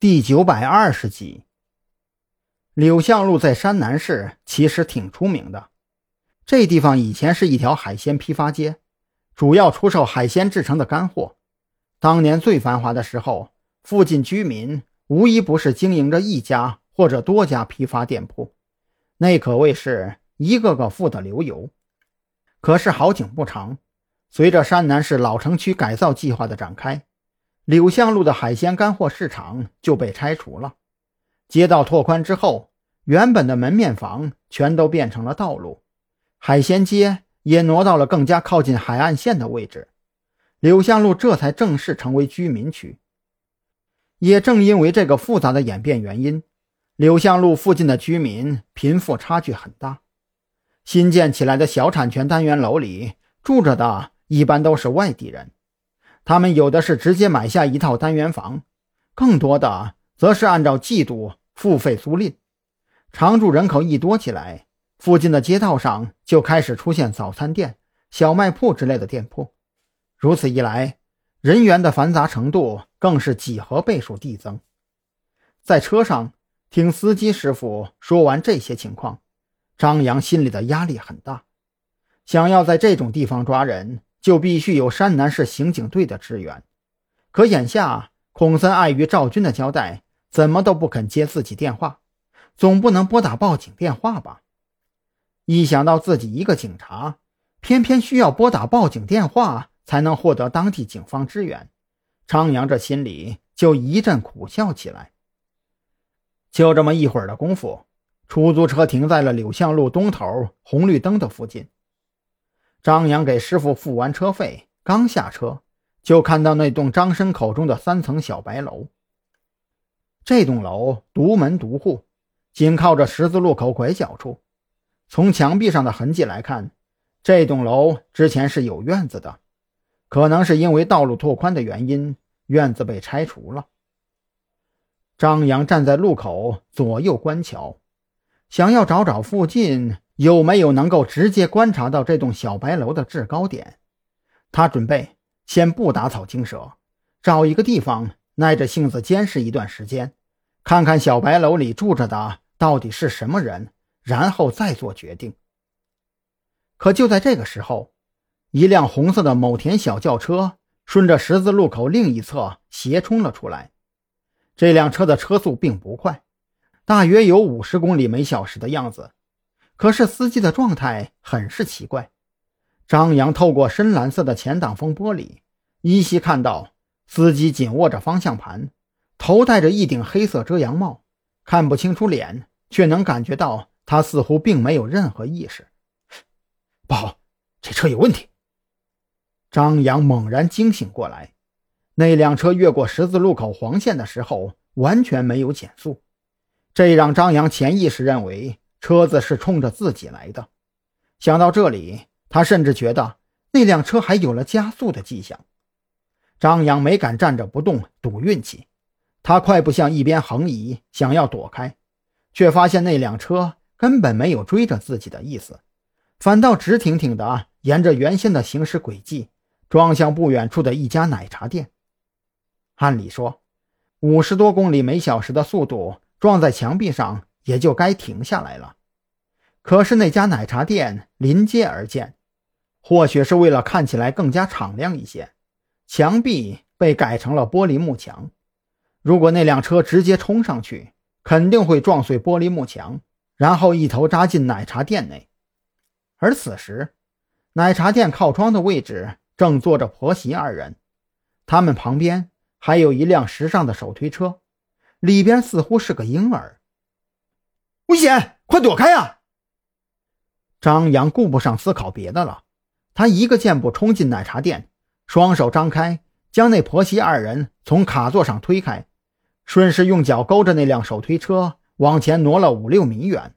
第九百二十集，柳巷路在山南市其实挺出名的。这地方以前是一条海鲜批发街，主要出售海鲜制成的干货。当年最繁华的时候，附近居民无一不是经营着一家或者多家批发店铺，那可谓是一个个富得流油。可是好景不长，随着山南市老城区改造计划的展开。柳巷路的海鲜干货市场就被拆除了，街道拓宽之后，原本的门面房全都变成了道路，海鲜街也挪到了更加靠近海岸线的位置，柳巷路这才正式成为居民区。也正因为这个复杂的演变原因，柳巷路附近的居民贫富差距很大，新建起来的小产权单元楼里住着的一般都是外地人。他们有的是直接买下一套单元房，更多的则是按照季度付费租赁。常住人口一多起来，附近的街道上就开始出现早餐店、小卖铺之类的店铺。如此一来，人员的繁杂程度更是几何倍数递增。在车上听司机师傅说完这些情况，张扬心里的压力很大，想要在这种地方抓人。就必须有山南市刑警队的支援，可眼下孔森碍于赵军的交代，怎么都不肯接自己电话，总不能拨打报警电话吧？一想到自己一个警察，偏偏需要拨打报警电话才能获得当地警方支援，张扬这心里就一阵苦笑起来。就这么一会儿的功夫，出租车停在了柳巷路东头红绿灯的附近。张扬给师傅付完车费，刚下车，就看到那栋张生口中的三层小白楼。这栋楼独门独户，紧靠着十字路口拐角处。从墙壁上的痕迹来看，这栋楼之前是有院子的，可能是因为道路拓宽的原因，院子被拆除了。张扬站在路口左右观瞧，想要找找附近。有没有能够直接观察到这栋小白楼的制高点？他准备先不打草惊蛇，找一个地方耐着性子监视一段时间，看看小白楼里住着的到底是什么人，然后再做决定。可就在这个时候，一辆红色的某田小轿车顺着十字路口另一侧斜冲了出来。这辆车的车速并不快，大约有五十公里每小时的样子。可是司机的状态很是奇怪。张扬透过深蓝色的前挡风玻璃，依稀看到司机紧握着方向盘，头戴着一顶黑色遮阳帽，看不清楚脸，却能感觉到他似乎并没有任何意识。不好，这车有问题！张扬猛然惊醒过来，那辆车越过十字路口黄线的时候完全没有减速，这让张扬潜意识认为。车子是冲着自己来的，想到这里，他甚至觉得那辆车还有了加速的迹象。张扬没敢站着不动赌运气，他快步向一边横移，想要躲开，却发现那辆车根本没有追着自己的意思，反倒直挺挺的沿着原先的行驶轨迹撞向不远处的一家奶茶店。按理说，五十多公里每小时的速度撞在墙壁上。也就该停下来了，可是那家奶茶店临街而建，或许是为了看起来更加敞亮一些，墙壁被改成了玻璃幕墙。如果那辆车直接冲上去，肯定会撞碎玻璃幕墙，然后一头扎进奶茶店内。而此时，奶茶店靠窗的位置正坐着婆媳二人，他们旁边还有一辆时尚的手推车，里边似乎是个婴儿。危险！快躲开呀！张扬顾不上思考别的了，他一个箭步冲进奶茶店，双手张开，将那婆媳二人从卡座上推开，顺势用脚勾着那辆手推车往前挪了五六米远。